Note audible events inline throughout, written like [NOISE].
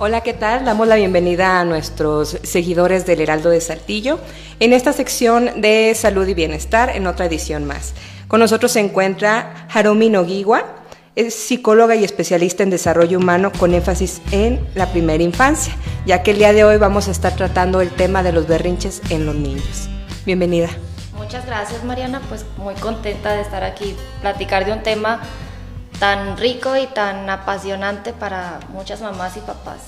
Hola, ¿qué tal? Damos la bienvenida a nuestros seguidores del Heraldo de Saltillo en esta sección de salud y bienestar en otra edición más. Con nosotros se encuentra Harumi Nogiwa, es psicóloga y especialista en desarrollo humano con énfasis en la primera infancia, ya que el día de hoy vamos a estar tratando el tema de los berrinches en los niños. Bienvenida. Muchas gracias Mariana, pues muy contenta de estar aquí, platicar de un tema tan rico y tan apasionante para muchas mamás y papás.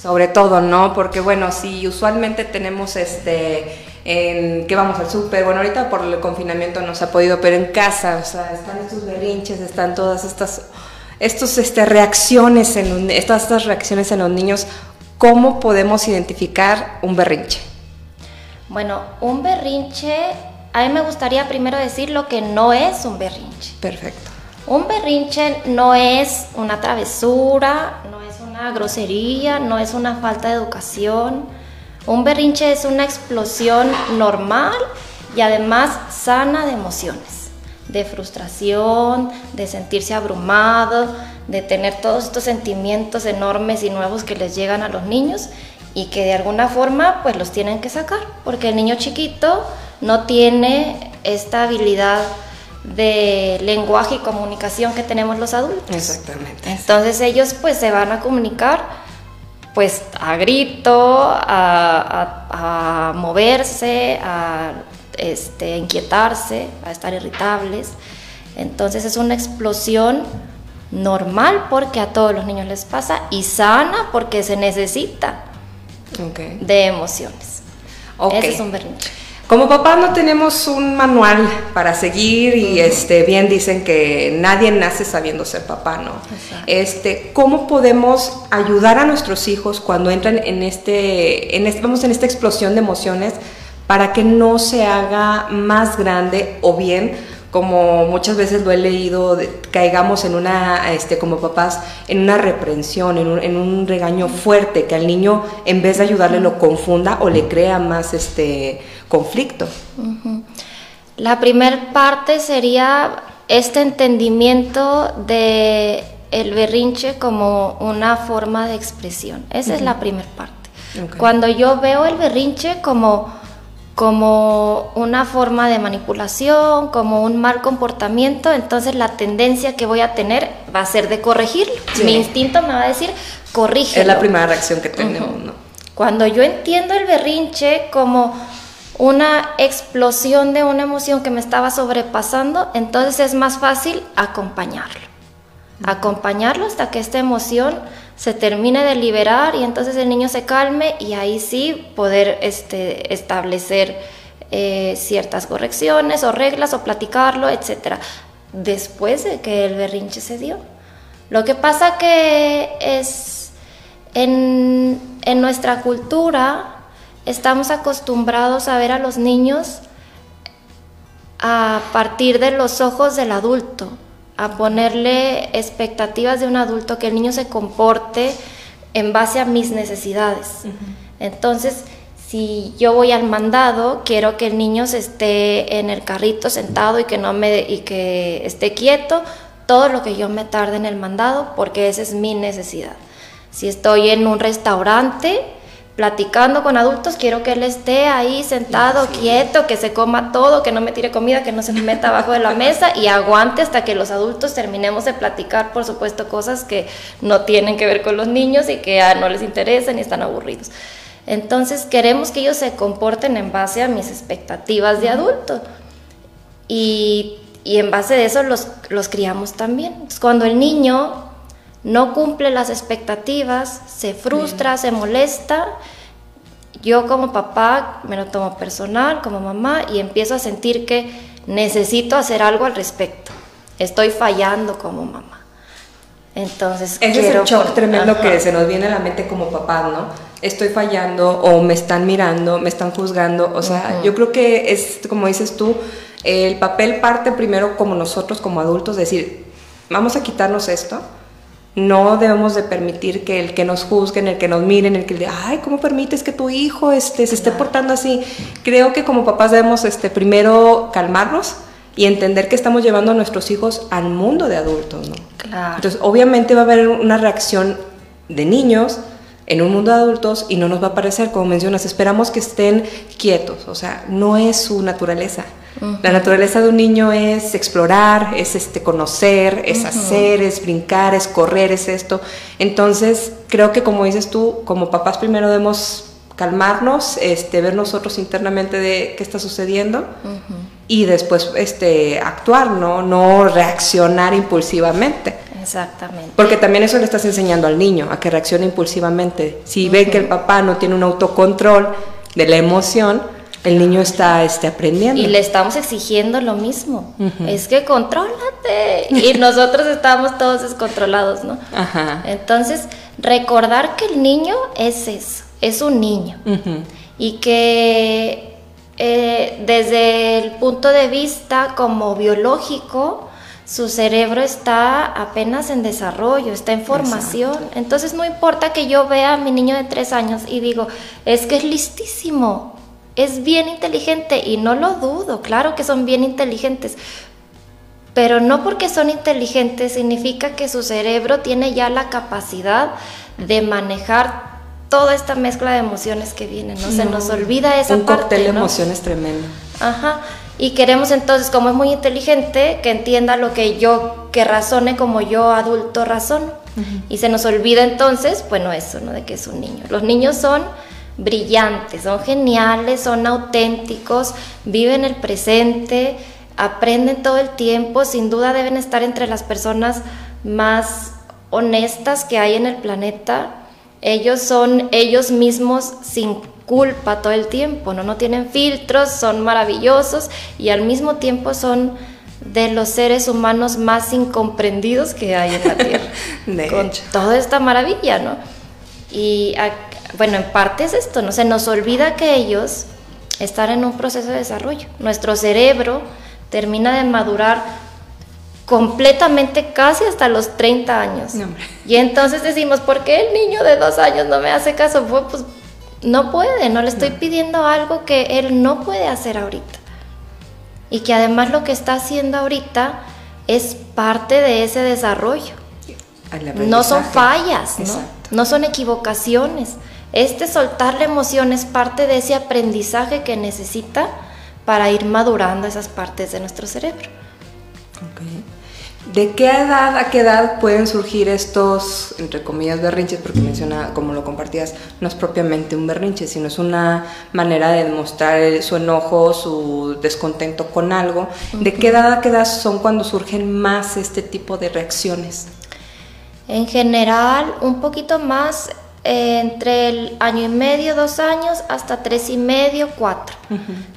Sobre todo, ¿no? Porque bueno, si usualmente tenemos este, en que vamos al súper, bueno, ahorita por el confinamiento no se ha podido, pero en casa, o sea, están estos berrinches, están todas estas estos, este, reacciones, en, estas, estas reacciones en los niños, ¿cómo podemos identificar un berrinche? Bueno, un berrinche, a mí me gustaría primero decir lo que no es un berrinche. Perfecto. Un berrinche no es una travesura, no es una grosería, no es una falta de educación. Un berrinche es una explosión normal y además sana de emociones, de frustración, de sentirse abrumado, de tener todos estos sentimientos enormes y nuevos que les llegan a los niños y que de alguna forma pues los tienen que sacar, porque el niño chiquito no tiene esta habilidad de lenguaje y comunicación que tenemos los adultos. Exactamente. Entonces ellos pues se van a comunicar pues a grito, a, moverse, a este, inquietarse, a estar irritables. Entonces es una explosión normal porque a todos los niños les pasa y sana porque se necesita de emociones. Ese es un berrinche. Como papá no tenemos un manual para seguir y este bien dicen que nadie nace sabiendo ser papá, ¿no? Este, ¿cómo podemos ayudar a nuestros hijos cuando entran en este en este, vamos en esta explosión de emociones para que no se haga más grande o bien como muchas veces lo he leído, caigamos en una, este, como papás, en una reprensión, en un, en un, regaño fuerte, que al niño en vez de ayudarle lo confunda o le crea más este conflicto. La primera parte sería este entendimiento de el berrinche como una forma de expresión. Esa es la primera parte. Cuando yo veo el berrinche como como una forma de manipulación, como un mal comportamiento, entonces la tendencia que voy a tener va a ser de corregirlo. Mi instinto me va a decir, corrige. Es la primera reacción que tenemos, ¿no? Cuando yo entiendo el berrinche como una explosión de una emoción que me estaba sobrepasando, entonces es más fácil acompañarlo. Acompañarlo hasta que esta emoción se termine de liberar y entonces el niño se calme y ahí sí poder este, establecer eh, ciertas correcciones o reglas o platicarlo, etc. Después de que el berrinche se dio. Lo que pasa que es en, en nuestra cultura estamos acostumbrados a ver a los niños a partir de los ojos del adulto a ponerle expectativas de un adulto, que el niño se comporte en base a mis necesidades. Entonces, si yo voy al mandado, quiero que el niño se esté en el carrito sentado y que no me y que esté quieto todo lo que yo me tarde en el mandado, porque esa es mi necesidad. Si estoy en un restaurante, platicando con adultos, quiero que él esté ahí sentado, quieto, que se coma todo, que no me tire comida, que no se me meta abajo de la mesa y aguante hasta que los adultos terminemos de platicar, por supuesto, cosas que no tienen que ver con los niños y que no les interesan y están aburridos. Entonces queremos que ellos se comporten en base a mis expectativas de adulto y, y en base de eso los, los criamos también. Cuando el niño no cumple las expectativas, se frustra, se molesta, yo como papá me lo tomo personal, como mamá, y empiezo a sentir que necesito hacer algo al respecto. Estoy fallando como mamá. Entonces, Ese es el shock tremendo que se nos viene a la mente como papá, ¿no? Estoy fallando o me están mirando, me están juzgando. O sea, yo creo que es, como dices tú, el papel parte primero como nosotros, como adultos, decir, vamos a quitarnos esto, no debemos de permitir que el que nos juzguen, el que nos miren, el que le ay, ¿cómo permites que tu hijo este, se esté portando así? Creo que como papás debemos este, primero calmarnos y entender que estamos llevando a nuestros hijos al mundo de adultos, ¿no? Claro. Entonces, obviamente va a haber una reacción de niños, en un mundo de adultos y no nos va a parecer, como mencionas, esperamos que estén quietos, o sea, no es su naturaleza. La naturaleza de un niño es explorar, es este conocer, es hacer, es brincar, es correr, es esto. Entonces, creo que como dices tú, como papás primero debemos calmarnos, este, ver nosotros internamente de qué está sucediendo y después este, actuar, ¿no? no reaccionar impulsivamente. Exactamente. Porque también eso le estás enseñando al niño, a que reaccione impulsivamente. Si ve que el papá no tiene un autocontrol de la emoción, el niño está este, aprendiendo. Y le estamos exigiendo lo mismo. Es que contrólate. Y [LAUGHS] nosotros estamos todos descontrolados, ¿no? Ajá. Entonces, recordar que el niño es eso, es un niño. Y que eh, desde el punto de vista como biológico, su cerebro está apenas en desarrollo, está en formación. Entonces no importa que yo vea a mi niño de tres años y digo, es que es listísimo, es bien inteligente y no lo dudo, claro que son bien inteligentes. Pero no porque son inteligentes significa que su cerebro tiene ya la capacidad de manejar toda esta mezcla de emociones que vienen, ¿no? Se nos olvida esa parte. Un cóctel de emociones tremendo. Ajá. Y queremos entonces, como es muy inteligente, que entienda lo que yo, que razone como yo adulto razono. Y se nos olvida entonces, bueno, eso, ¿no? De que es un niño. Los niños son brillantes, son geniales, son auténticos, viven el presente, aprenden todo el tiempo, sin duda deben estar entre las personas más honestas que hay en el planeta. Ellos son ellos mismos sin culpa todo el tiempo, ¿no? no tienen filtros, son maravillosos y al mismo tiempo son de los seres humanos más incomprendidos que hay en la Tierra. [LAUGHS] con toda esta maravilla, ¿no? Y bueno, en parte es esto, ¿no? Se nos olvida que ellos están en un proceso de desarrollo. Nuestro cerebro termina de madurar completamente casi hasta los 30 años. y entonces decimos, ¿por qué el niño de dos años no me hace caso? Pues no puede, no le estoy pidiendo algo que él no puede hacer ahorita. Y que además lo que está haciendo ahorita es parte de ese desarrollo. No son fallas, ¿no? no son equivocaciones. Este soltar la emoción es parte de ese aprendizaje que necesita para ir madurando esas partes de nuestro cerebro. ¿De qué edad a qué edad pueden surgir estos, entre comillas, berrinches? Porque menciona, como lo compartías, no es propiamente un berrinche, sino es una manera de demostrar su enojo, su descontento con algo. ¿De qué edad a qué edad son cuando surgen más este tipo de reacciones? En general, un poquito más eh, entre el año y medio, dos años, hasta tres y medio, cuatro.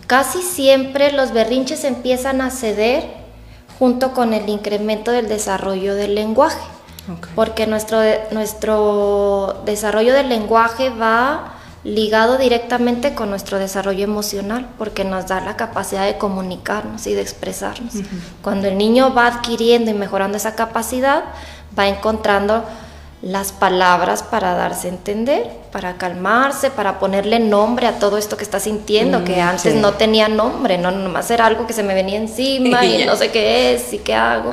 Casi siempre los berrinches empiezan a ceder junto con el incremento del desarrollo del lenguaje. Porque nuestro, nuestro desarrollo del lenguaje va ligado directamente con nuestro desarrollo emocional, porque nos da la capacidad de comunicarnos y de expresarnos. Cuando el niño va adquiriendo y mejorando esa capacidad, va encontrando las palabras para darse a entender, para calmarse, para ponerle nombre a todo esto que está sintiendo, que mm, antes no tenía nombre, no nomás era algo que se me venía encima y no [LAUGHS] sé qué es y qué hago.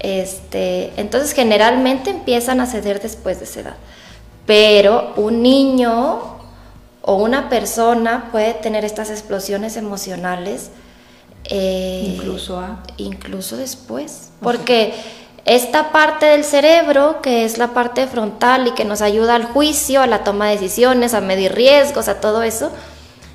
Este, entonces generalmente empiezan a ceder después de esa edad. Pero un niño o una persona puede tener estas explosiones emocionales eh, incluso, incluso después, porque esta parte del cerebro, que es la parte frontal y que nos ayuda al juicio, a la toma de decisiones, a medir riesgos, a todo eso,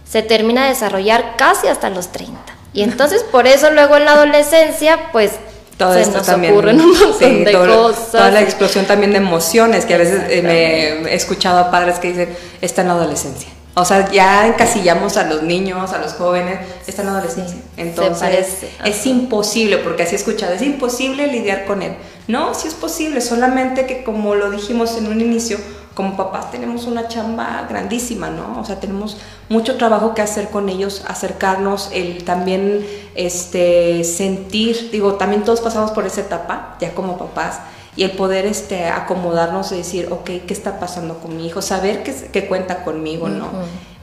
se termina de desarrollar casi hasta los 30. Y entonces por eso luego en la adolescencia, pues todo se nos ocurren un montón de cosas. Toda la explosión también de emociones, que a veces eh, me he escuchado a padres que dicen, está en la adolescencia. O sea, ya encasillamos a los niños, a los jóvenes, están en la adolescencia. Entonces, es imposible, porque así he escuchado, es imposible lidiar con él. No, sí es posible, solamente que como lo dijimos en un inicio, como papás tenemos una chamba grandísima, ¿no? O sea, tenemos mucho trabajo que hacer con ellos, acercarnos, el también este, sentir, digo, también todos pasamos por esa etapa, ya como papás, y el poder este, acomodarnos y decir, ok, ¿qué está pasando con mi hijo? Saber que, que cuenta conmigo, ¿no?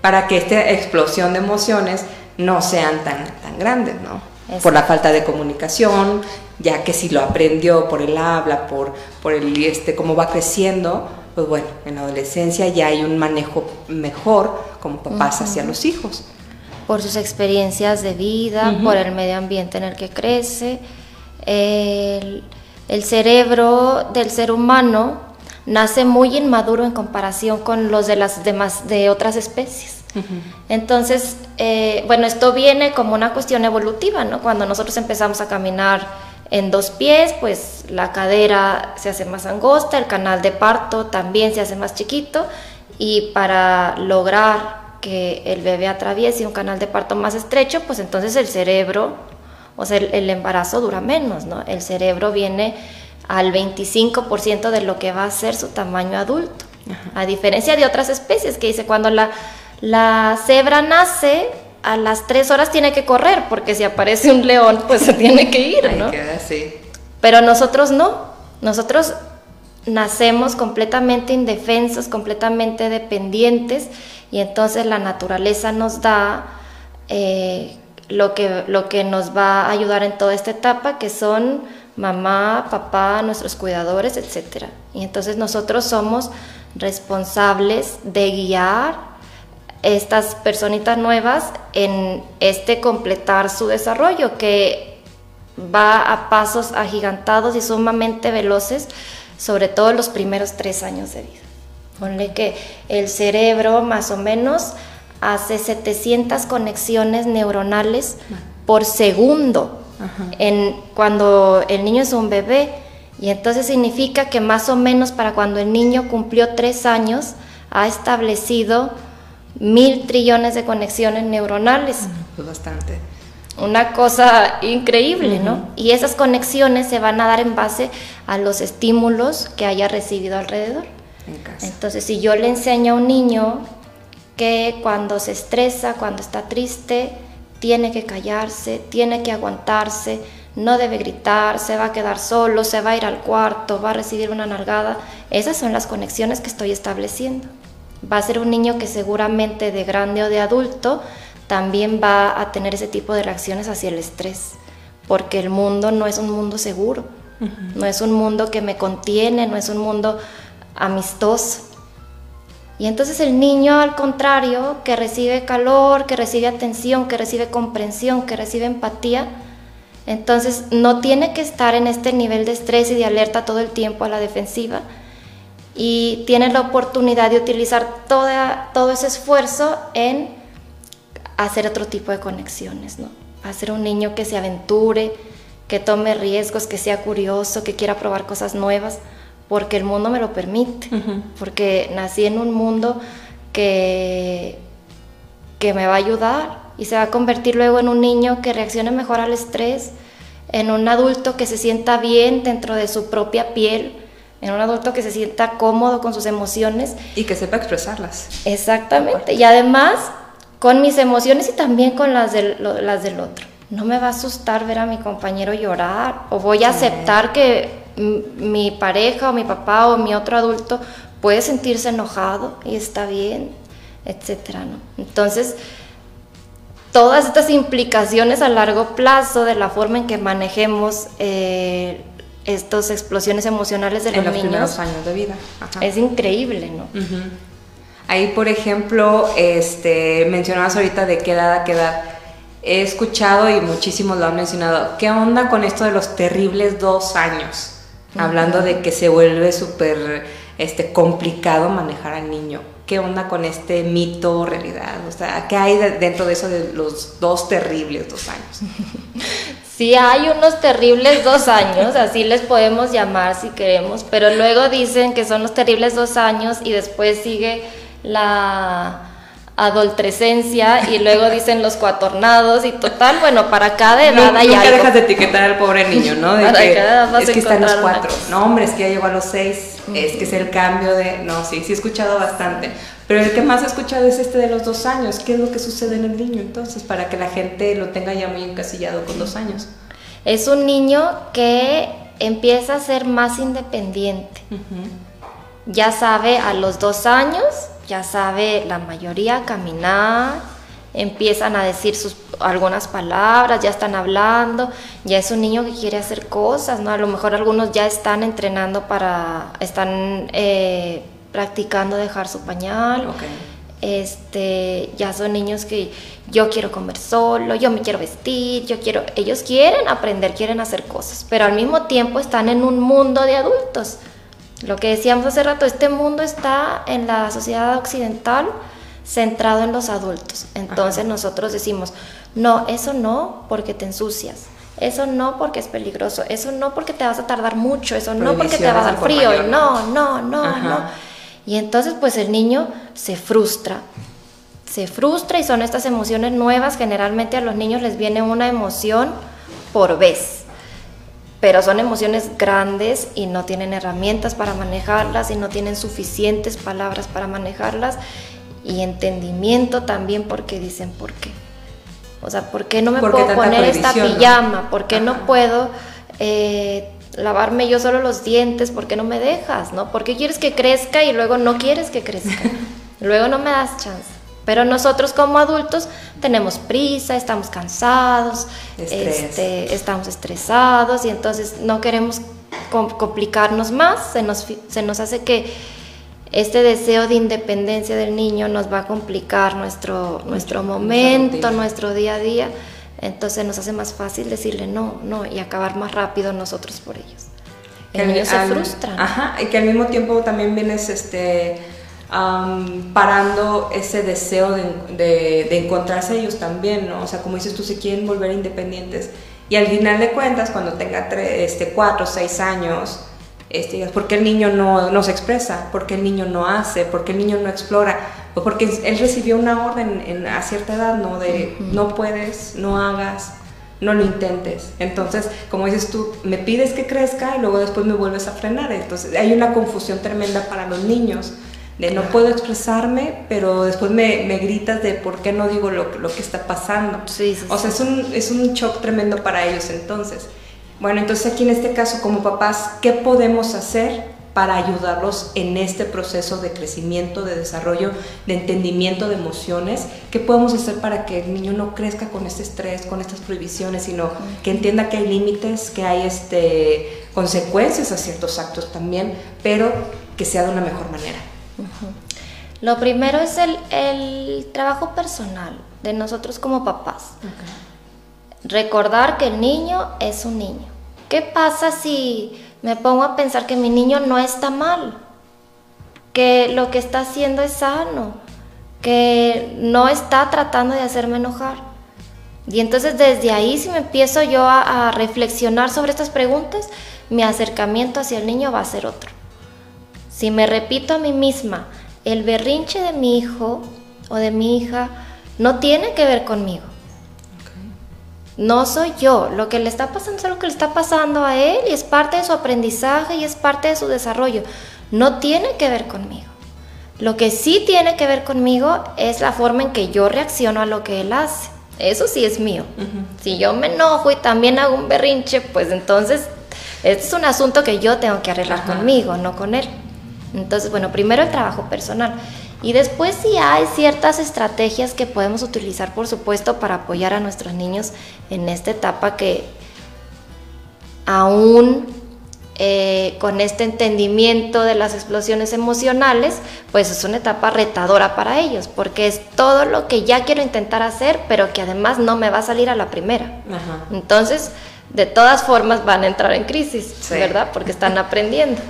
Para que esta explosión de emociones no sean tan, tan grandes, ¿no? Por la falta de comunicación, ya que si lo aprendió por el habla, por, por el, este, cómo va creciendo, pues bueno, en la adolescencia ya hay un manejo mejor como papás hacia los hijos. Por sus experiencias de vida, por el medio ambiente en el que crece. El, el cerebro del ser humano nace muy inmaduro en comparación con los de las demás de otras especies. Entonces, eh, bueno, esto viene como una cuestión evolutiva, ¿no? Cuando nosotros empezamos a caminar en dos pies, pues la cadera se hace más angosta, el canal de parto también se hace más chiquito y para lograr que el bebé atraviese un canal de parto más estrecho, pues entonces el cerebro, o sea, el, embarazo dura menos, ¿no? El cerebro viene al 25% de lo que va a ser su tamaño adulto. A diferencia de otras especies que dice cuando la, la cebra nace, a las tres horas tiene que correr, porque si aparece un león, pues se tiene que ir, ¿no? Pero nosotros no. Nosotros nacemos completamente indefensos, completamente dependientes, y entonces la naturaleza nos da eh, lo, que, lo que nos va a ayudar en toda esta etapa, que son mamá, papá, nuestros cuidadores, etc. Y entonces nosotros somos responsables de guiar estas personitas nuevas en este completar su desarrollo que va a pasos agigantados y sumamente veloces, sobre todo los primeros tres años de vida. Ponle que el cerebro más o menos hace 700 conexiones neuronales por segundo en, cuando el niño es un bebé. Y entonces significa que más o menos para cuando el niño cumplió tres años ha establecido mil trillones de conexiones neuronales. Pues bastante. Una cosa increíble, ¿no? Y esas conexiones se van a dar en base a los estímulos que haya recibido alrededor. Entonces, si yo le enseño a un niño que cuando se estresa, cuando está triste, tiene que callarse, tiene que aguantarse, no debe gritar, se va a quedar solo, se va a ir al cuarto, va a recibir una nalgada, esas son las conexiones que estoy estableciendo. Va a ser un niño que seguramente de grande o de adulto también va a tener ese tipo de reacciones hacia el estrés, porque el mundo no es un mundo seguro, no es un mundo que me contiene, no es un mundo amistoso. Y entonces el niño, al contrario, que recibe calor, que recibe atención, que recibe comprensión, que recibe empatía, entonces no tiene que estar en este nivel de estrés y de alerta todo el tiempo a la defensiva, y tiene la oportunidad de utilizar todo ese esfuerzo en hacer otro tipo de conexiones, ¿no? Hacer un niño que se aventure, que tome riesgos, que sea curioso, que quiera probar cosas nuevas, porque el mundo me lo permite, porque nací en un mundo que, que me va a ayudar y se va a convertir luego en un niño que reaccione mejor al estrés, en un adulto que se sienta bien dentro de su propia piel, en un adulto que se sienta cómodo con sus emociones. Y que sepa expresarlas. Exactamente. Y además, con mis emociones y también con las del, las del otro. No me va a asustar ver a mi compañero llorar o voy a aceptar que mi pareja o mi papá o mi otro adulto puede sentirse enojado y está bien, etcétera, ¿no? Entonces, todas estas implicaciones a largo plazo de la forma en que manejemos eh, estas explosiones emocionales de los, en los primeros años de vida. Es increíble, ¿no? Ahí, por ejemplo, este, mencionabas ahorita de qué edad a qué edad. He escuchado y muchísimos lo han mencionado. ¿Qué onda con esto de los terribles dos años? Hablando de que se vuelve súper este, complicado manejar al niño. ¿Qué onda con este mito realidad? O sea, ¿qué hay dentro de eso de los dos terribles dos años? [LAUGHS] Sí hay unos terribles dos años, así les podemos llamar si queremos, pero luego dicen que son los terribles dos años y después sigue la adolescencia y luego dicen los cuatornados y total, bueno, para cada edad hay nunca dejas de etiquetar al pobre niño, ¿no? De que, es que está en los cuatro. No, hombre, es que ya llegó a los seis, es que es el cambio de... No, sí, sí he escuchado bastante. Pero el que más he escuchado es este de los dos años. ¿Qué es lo que sucede en el niño entonces para que la gente lo tenga ya muy encasillado con dos años? Es un niño que empieza a ser más independiente. Ya sabe a los dos años, ya sabe la mayoría caminar, empiezan a decir sus, algunas palabras, ya están hablando, ya es un niño que quiere hacer cosas, ¿no? A lo mejor algunos ya están entrenando para, están... Eh, practicando dejar su pañal. Este, ya son niños que yo quiero comer solo, yo me quiero vestir, yo quiero, ellos quieren aprender, quieren hacer cosas, pero al mismo tiempo están en un mundo de adultos. Lo que decíamos hace rato, este mundo está en la sociedad occidental centrado en los adultos. Entonces nosotros decimos, no, eso no porque te ensucias. Eso no porque es peligroso, eso no porque te vas a tardar mucho, eso no porque te va a dar frío, no, no, no, no. Y entonces pues el niño se frustra, se frustra y son estas emociones nuevas, generalmente a los niños les viene una emoción por vez, pero son emociones grandes y no tienen herramientas para manejarlas y no tienen suficientes palabras para manejarlas y entendimiento también porque dicen por qué. O sea, ¿por qué no me puedo poner esta pijama? ¿Por qué no puedo eh, lavarme yo solo los dientes? ¿Por qué no me dejas? ¿no? ¿Por qué quieres que crezca y luego no quieres que crezca? [LAUGHS] luego no me das chance. Pero nosotros como adultos tenemos prisa, estamos cansados, este, estamos estresados y entonces no queremos complicarnos más, se nos, se nos hace que este deseo de independencia del niño nos va a complicar nuestro, nuestro momento, nuestro día a día. Entonces nos hace más fácil decirle no, no y acabar más rápido nosotros por ellos. El niño se frustra. Ajá, y que al mismo tiempo también vienes este, parando ese deseo de, de, encontrarse ellos también, ¿no? O sea, como dices tú, se quieren volver independientes. Y al final de cuentas, cuando tenga tres, este, cuatro o seis años, este, ¿por qué el niño no, no, se expresa? ¿Por qué el niño no hace? ¿Por qué el niño no explora? Pues porque él recibió una orden en, a cierta edad, ¿no? De no puedes, no hagas, no lo intentes. Entonces, como dices tú, me pides que crezca y luego después me vuelves a frenar. Entonces, hay una confusión tremenda para los niños de no puedo expresarme, pero después me, me, gritas de por qué no digo lo, lo que está pasando. Sí, o sea, es un, es un shock tremendo para ellos entonces. Bueno, entonces aquí en este caso como papás, ¿qué podemos hacer para ayudarlos en este proceso de crecimiento, de desarrollo, de entendimiento de emociones? ¿Qué podemos hacer para que el niño no crezca con este estrés, con estas prohibiciones, sino que entienda que hay límites, que hay este, consecuencias a ciertos actos también, pero que sea de una mejor manera? Lo primero es el, trabajo personal de nosotros como papás. Recordar que el niño es un niño. ¿Qué pasa si me pongo a pensar que mi niño no está mal? Que lo que está haciendo es sano, que no está tratando de hacerme enojar. Y entonces desde ahí si me empiezo yo a, a reflexionar sobre estas preguntas, mi acercamiento hacia el niño va a ser otro. Si me repito a mí misma, el berrinche de mi hijo o de mi hija no tiene que ver conmigo no soy yo. Lo que le está pasando es algo que le está pasando a él y es parte de su aprendizaje y es parte de su desarrollo. No tiene que ver conmigo. Lo que sí tiene que ver conmigo es la forma en que yo reacciono a lo que él hace. Eso sí es mío. Si yo me enojo y también hago un berrinche, pues entonces este es un asunto que yo tengo que arreglar conmigo, no con él. Entonces, bueno, primero el trabajo personal. Y después sí hay ciertas estrategias que podemos utilizar, por supuesto, para apoyar a nuestros niños en esta etapa que aún eh, con este entendimiento de las explosiones emocionales, pues es una etapa retadora para ellos, porque es todo lo que ya quiero intentar hacer, pero que además no me va a salir a la primera. Entonces, de todas formas van a entrar en crisis, ¿verdad? Porque están [LAUGHS] aprendiendo.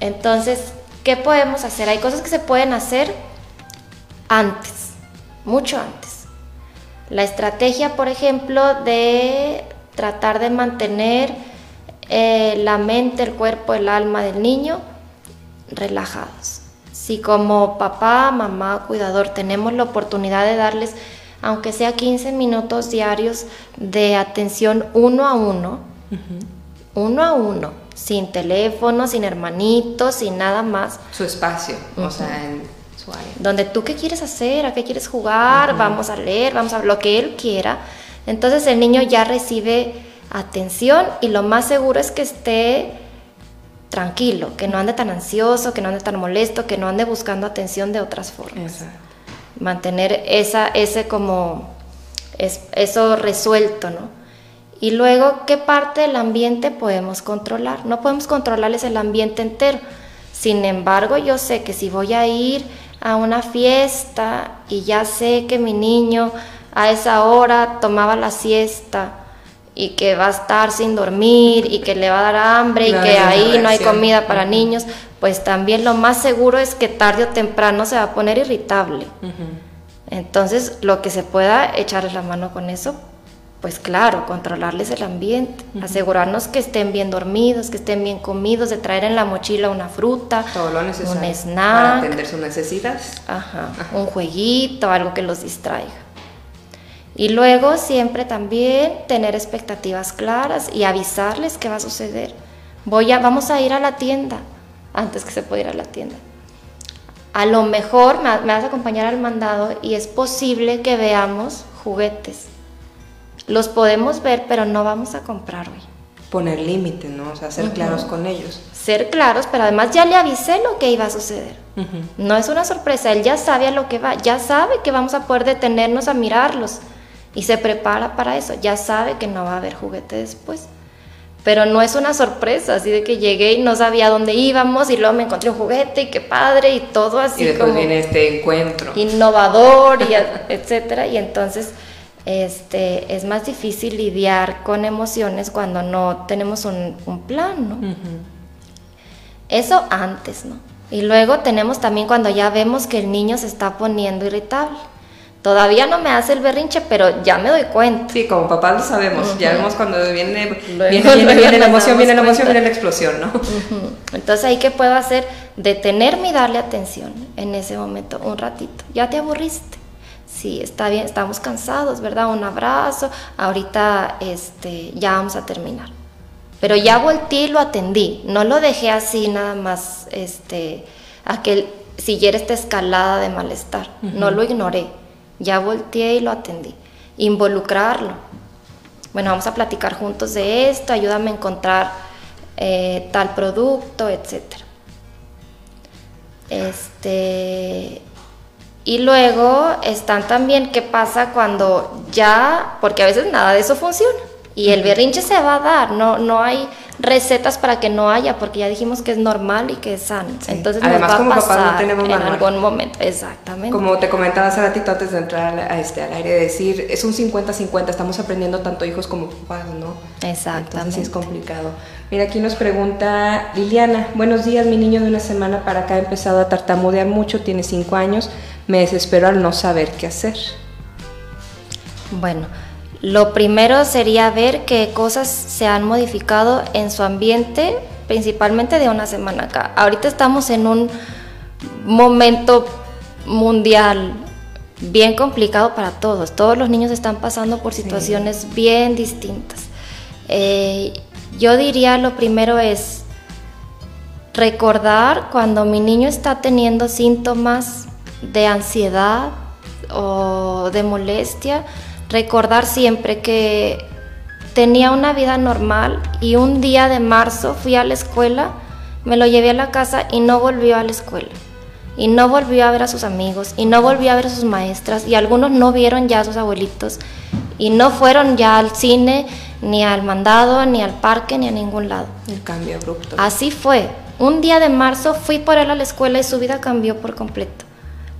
Entonces, ¿Qué podemos hacer? Hay cosas que se pueden hacer antes, mucho antes. La estrategia, por ejemplo, de tratar de mantener eh, la mente, el cuerpo, el alma del niño relajados. Si como papá, mamá, cuidador tenemos la oportunidad de darles, aunque sea 15 minutos diarios de atención uno a uno, uno a uno, sin teléfono, sin hermanitos, sin nada más. Su espacio, o sea, en su área. Donde tú qué quieres hacer, a qué quieres jugar, vamos a leer, vamos a lo que él quiera. Entonces el niño ya recibe atención y lo más seguro es que esté tranquilo, que no ande tan ansioso, que no ande tan molesto, que no ande buscando atención de otras formas. Mantener esa, ese como, es, eso resuelto, ¿no? Y luego, ¿qué parte del ambiente podemos controlar? No podemos controlarles el ambiente entero. Sin embargo, yo sé que si voy a ir a una fiesta y ya sé que mi niño a esa hora tomaba la siesta y que va a estar sin dormir y que le va a dar hambre y que ahí no hay comida para niños, pues también lo más seguro es que tarde o temprano se va a poner irritable. Entonces, lo que se pueda echarles la mano con eso, pues claro, controlarles el ambiente, asegurarnos que estén bien dormidos, que estén bien comidos, de traer en la mochila una fruta, Todo lo necesario un snack, para atender sus necesidades. Ajá, un jueguito, algo que los distraiga. Y luego siempre también tener expectativas claras y avisarles qué va a suceder. Voy a, vamos a ir a la tienda antes que se pueda ir a la tienda. A lo mejor me, me vas a acompañar al mandado y es posible que veamos juguetes. Los podemos ver, pero no vamos a comprar hoy. Poner límite, ¿no? O sea, ser claros con ellos. Ser claros, pero además ya le avisé lo que iba a suceder. No es una sorpresa, él ya sabe a lo que va, ya sabe que vamos a poder detenernos a mirarlos y se prepara para eso, ya sabe que no va a haber juguete después. Pero no es una sorpresa, así de que llegué y no sabía dónde íbamos y luego me encontré un juguete y qué padre y todo así y después como viene este encuentro. innovador y [LAUGHS] etcétera y entonces este es más difícil lidiar con emociones cuando no tenemos un, un plan, ¿no? Eso antes, ¿no? Y luego tenemos también cuando ya vemos que el niño se está poniendo irritable. Todavía no me hace el berrinche, pero ya me doy cuenta. Sí, como papás lo sabemos, ya vemos cuando viene, Luego- viene, viene, luego viene la emoción, viene la emoción, viene la explosión, ¿no? Entonces ahí qué puedo hacer? Detenerme y darle atención en ese momento, un ratito. Ya te aburriste. Sí, está bien, estamos cansados, ¿verdad? Un abrazo. Ahorita este, ya vamos a terminar. Pero ya volteé y lo atendí. No lo dejé así nada más este, a que siguiera esta escalada de malestar. No lo ignoré. Ya volteé y lo atendí. Involucrarlo. Bueno, vamos a platicar juntos de esto, ayúdame a encontrar eh, tal producto, etc. Este, y luego están también qué pasa cuando ya, porque a veces nada de eso funciona. Y el berrinche se va a dar, no, no hay recetas para que no haya, porque ya dijimos que es normal y que es sano. Sí. Entonces Además, nos va como a papás no pasar tenemos en manual. algún momento. Exactamente. Como te comentaba hace ratito antes de entrar a este, al aire, decir, es un 50-50, estamos aprendiendo tanto hijos como papás, ¿no? Entonces Exactamente. sí es complicado. Mira, aquí nos pregunta Liliana, buenos días, mi niño de una semana para acá ha empezado a tartamudear mucho, tiene 5 años, me desespero al no saber qué hacer. Bueno, lo primero sería ver qué cosas se han modificado en su ambiente, principalmente de una semana acá. Ahorita estamos en un momento mundial bien complicado para todos. Todos los niños están pasando por situaciones bien distintas. Eh, yo diría lo primero es recordar cuando mi niño está teniendo síntomas de ansiedad o de molestia, recordar siempre que tenía una vida normal y un día de marzo fui a la escuela, me lo llevé a la casa y no volvió a la escuela. Y no volvió a ver a sus amigos, y no volvió a ver a sus maestras, y algunos no vieron ya a sus abuelitos, y no fueron ya al cine, ni al mandado, ni al parque, ni a ningún lado. El cambio abrupto. Así fue. Un día de marzo fui por él a la escuela y su vida cambió por completo.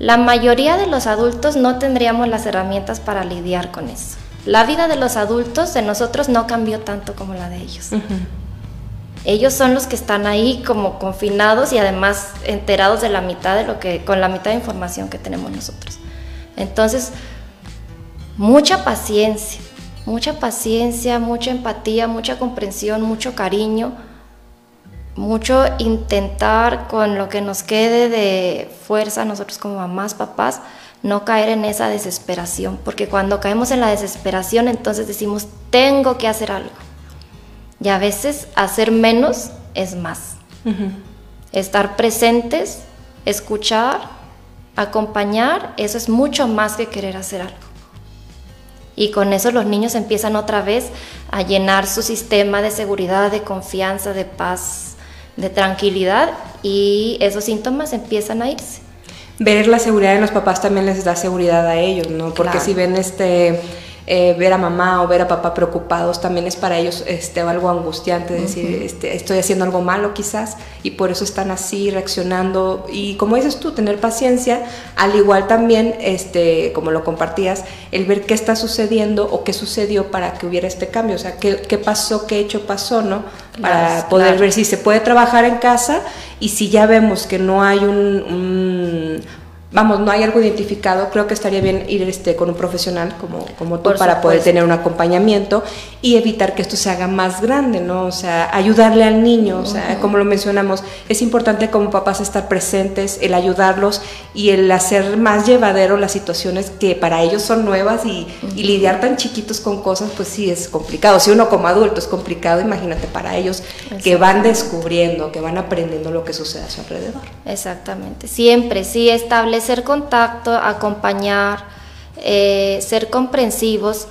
La mayoría de los adultos no tendríamos las herramientas para lidiar con eso. La vida de los adultos de nosotros no cambió tanto como la de ellos. Ellos son los que están ahí como confinados y además enterados de la mitad de lo que con la mitad de información que tenemos nosotros. Entonces, mucha paciencia, mucha paciencia, mucha empatía, mucha comprensión, mucho cariño, mucho intentar con lo que nos quede de fuerza nosotros como mamás, papás, no caer en esa desesperación, porque cuando caemos en la desesperación entonces decimos, tengo que hacer algo. Y a veces hacer menos es más. Estar presentes, escuchar, acompañar, eso es mucho más que querer hacer algo. Y con eso los niños empiezan otra vez a llenar su sistema de seguridad, de confianza, de paz, de tranquilidad y esos síntomas empiezan a irse. Ver la seguridad de los papás también les da seguridad a ellos, ¿no? Porque Claro. si ven este eh, ver a mamá o ver a papá preocupados también es para ellos este, algo angustiante, decir, este, estoy haciendo algo malo quizás y por eso están así reaccionando. Y como dices tú, tener paciencia, al igual también, este, como lo compartías, el ver qué está sucediendo o qué sucedió para que hubiera este cambio, o sea, qué, qué pasó, qué hecho pasó, ¿no? Para poder ver si se puede trabajar en casa y si ya vemos que no hay un vamos, no hay algo identificado, creo que estaría bien ir este, con un profesional como, como tú para poder tener un acompañamiento y evitar que esto se haga más grande, ¿no? O sea, ayudarle al niño, o sea, como lo mencionamos, es importante como papás estar presentes, el ayudarlos y el hacer más llevadero las situaciones que para ellos son nuevas y, y lidiar tan chiquitos con cosas, pues sí es complicado. Si uno como adulto es complicado, imagínate para ellos que van descubriendo, que van aprendiendo lo que sucede a su alrededor. Exactamente, siempre, sí, estable ser contacto, acompañar, eh, ser comprensivos,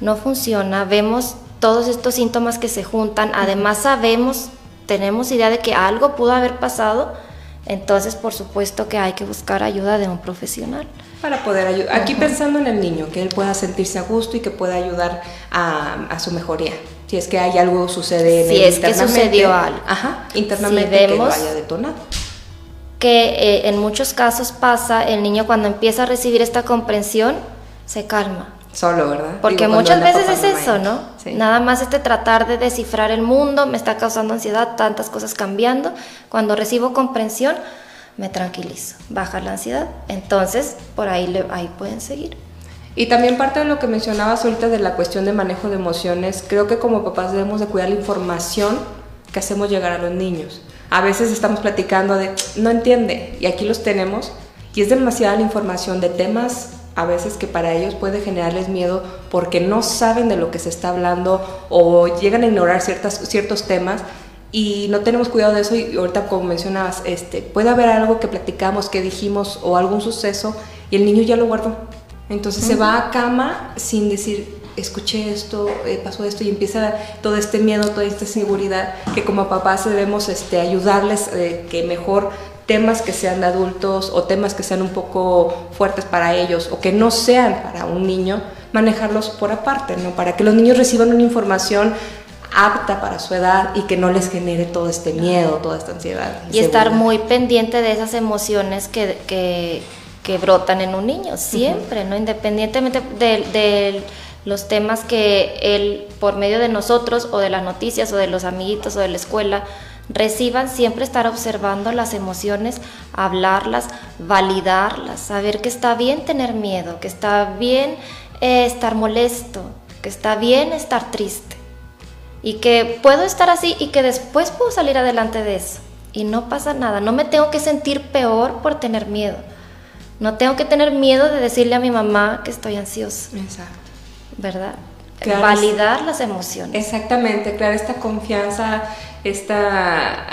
no funciona. Vemos todos estos síntomas que se juntan, además sabemos, tenemos idea de que algo pudo haber pasado, entonces por supuesto que hay que buscar ayuda de un profesional. Para poder ayudar, aquí pensando en el niño, que él pueda sentirse a gusto y que pueda ayudar a, su mejoría. Si es que hay algo sucede en si es que sucedió algo. Ajá, internamente que lo haya detonado que eh, en muchos casos pasa, el niño cuando empieza a recibir esta comprensión, se calma. Solo, ¿verdad? Porque muchas veces es eso, ¿no? Nada más este tratar de descifrar el mundo, me está causando ansiedad, tantas cosas cambiando. Cuando recibo comprensión, me tranquilizo, baja la ansiedad. Entonces, por ahí, le, ahí pueden seguir. Y también parte de lo que mencionabas ahorita de la cuestión de manejo de emociones, creo que como papás debemos de cuidar la información que hacemos llegar a los niños. A veces estamos platicando de, no entiende, y aquí los tenemos, y es demasiada la información de temas a veces que para ellos puede generarles miedo porque no saben de lo que se está hablando o llegan a ignorar ciertas, ciertos temas y no tenemos cuidado de eso y ahorita como mencionabas, este, puede haber algo que platicamos, que dijimos o algún suceso y el niño ya lo guardó. Entonces se va a cama sin decir, escuché esto, eh, pasó esto y empieza todo este miedo, toda esta inseguridad que como papás debemos este, ayudarles eh, que mejor temas que sean de adultos o temas que sean un poco fuertes para ellos o que no sean para un niño, manejarlos por aparte, ¿no? Para que los niños reciban una información apta para su edad y que no les genere todo este miedo, toda esta ansiedad. Y estar muy pendiente de esas emociones que, que, que brotan en un niño, siempre, ¿no? Independientemente del... de los temas que él, por medio de nosotros o de las noticias o de los amiguitos o de la escuela, reciban, siempre estar observando las emociones, hablarlas, validarlas, saber que está bien tener miedo, que está bien eh, estar molesto, que está bien estar triste y que puedo estar así y que después puedo salir adelante de eso y no pasa nada, no me tengo que sentir peor por tener miedo. No tengo que tener miedo de decirle a mi mamá que estoy ansiosa. Exacto. ¿Verdad? Validar las emociones. Exactamente, crear esta confianza, esta,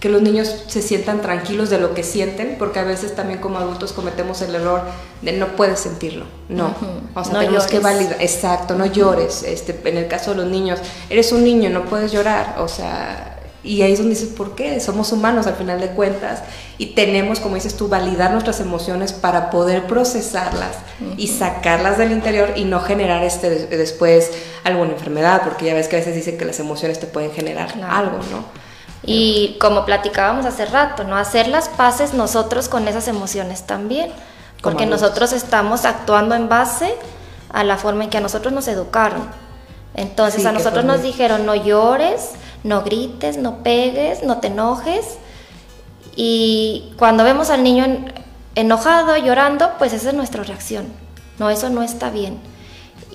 que los niños se sientan tranquilos de lo que sienten, porque a veces también como adultos cometemos el error de no puedes sentirlo, no, o sea, tenemos que validar, exacto, no llores, este, en el caso de los niños, eres un niño, no puedes llorar, o sea, y ahí es donde dices, ¿por qué? Somos humanos al final de cuentas y tenemos, como dices tú, validar nuestras emociones para poder procesarlas y sacarlas del interior y no generar este después alguna enfermedad, porque ya ves que a veces dicen que las emociones te pueden generar algo, ¿no? Y como platicábamos hace rato, ¿no? Hacer las paces nosotros con esas emociones también, porque nosotros estamos actuando en base a la forma en que a nosotros nos educaron. Entonces a nosotros nos dijeron, no llores, no grites, no pegues, no te enojes. Y cuando vemos al niño enojado, llorando, pues esa es nuestra reacción. No, eso no está bien.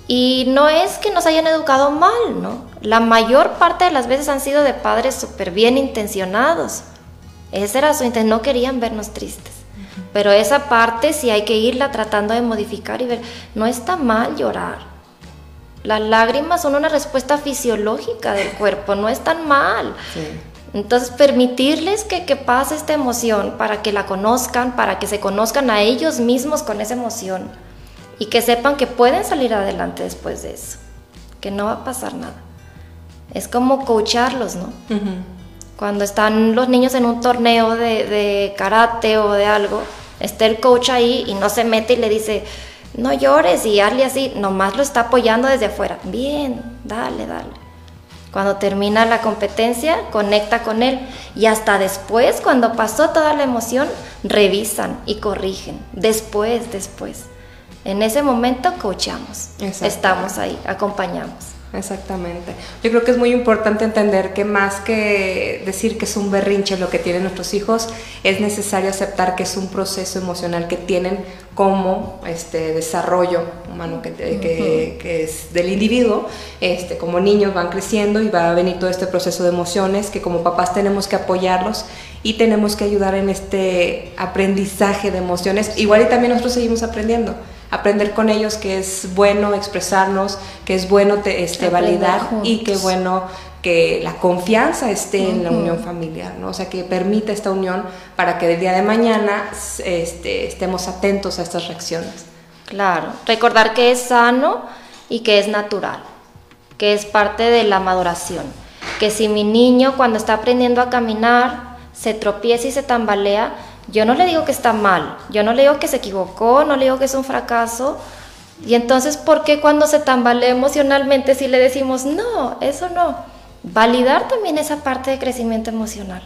Y no es que nos hayan educado mal, ¿no? La mayor parte de las veces han sido de padres súper bien intencionados. Esa era su intención, no querían vernos tristes. Pero esa parte sí hay que irla tratando de modificar y ver, no está mal llorar. Las lágrimas son una respuesta fisiológica del cuerpo, no es tan mal. Entonces, permitirles que, que, pase esta emoción para que la conozcan, para que se conozcan a ellos mismos con esa emoción y que sepan que pueden salir adelante después de eso, que no va a pasar nada. Es como coacharlos, ¿no? Cuando están los niños en un torneo de, de karate o de algo, está el coach ahí y no se mete y le dice, no llores y hazle así, nomás lo está apoyando desde afuera. Bien, dale, dale. Cuando termina la competencia, conecta con él y hasta después, cuando pasó toda la emoción, revisan y corrigen. Después, después. En ese momento coachamos, estamos ahí, acompañamos. Exactamente. Yo creo que es muy importante entender que más que decir que es un berrinche lo que tienen nuestros hijos, es necesario aceptar que es un proceso emocional que tienen como este desarrollo humano que, que, es del individuo. Este, como niños van creciendo y va a venir todo este proceso de emociones que como papás tenemos que apoyarlos y tenemos que ayudar en este aprendizaje de emociones. Igual y también nosotros seguimos aprendiendo aprender con ellos que es bueno expresarnos, que es bueno este, validar y que bueno que la confianza esté en la unión familiar, ¿no? O sea, que permita esta unión para que el día de mañana este, estemos atentos a estas reacciones. Claro, recordar que es sano y que es natural, que es parte de la maduración, que si mi niño cuando está aprendiendo a caminar se tropieza y se tambalea, yo no le digo que está mal, yo no le digo que se equivocó, no le digo que es un fracaso. Y entonces, ¿por qué cuando se tambalea emocionalmente si le decimos, no, eso no? Validar también esa parte de crecimiento emocional,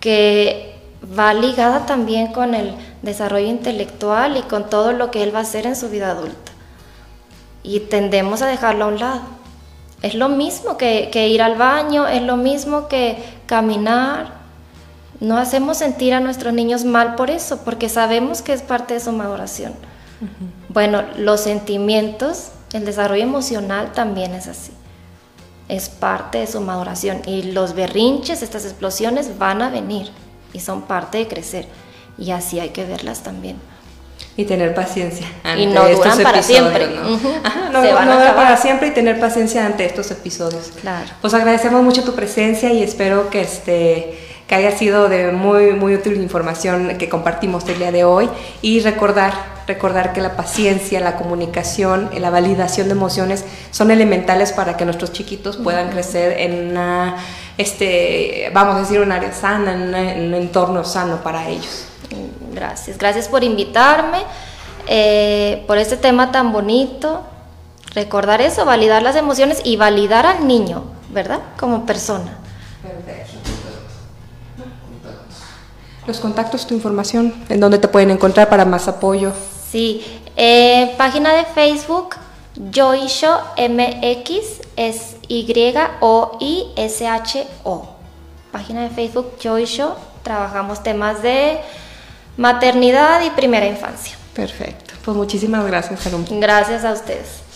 que va ligada también con el desarrollo intelectual y con todo lo que él va a hacer en su vida adulta. Y tendemos a dejarlo a un lado. Es lo mismo que, que ir al baño, es lo mismo que caminar, no hacemos sentir a nuestros niños mal por eso, porque sabemos que es parte de su maduración. Bueno, los sentimientos, el desarrollo emocional también es así. Es parte de su maduración. Y los berrinches, estas explosiones van a venir y son parte de crecer. Y así hay que verlas también. Y tener paciencia. Ante y no duran para siempre. ¿no? no, duran para siempre y tener paciencia ante estos episodios. Claro. Pues agradecemos mucho tu presencia y espero que este que haya sido de muy, muy útil información que compartimos el día de hoy y recordar, recordar que la paciencia, la comunicación, la validación de emociones son elementales para que nuestros chiquitos puedan crecer en una, este, vamos a decir, un área sana, en, un entorno sano para ellos. Gracias, gracias por invitarme, eh, por este tema tan bonito. Recordar eso, validar las emociones y validar al niño, ¿verdad? Como persona. Los contactos, tu información, en dónde te pueden encontrar para más apoyo. Sí, eh, página de Facebook, Joisho MX, es Y-O-I-S-H-O. Página de Facebook, Joisho, trabajamos temas de maternidad y primera infancia. Perfecto, pues muchísimas gracias, Gracias a ustedes.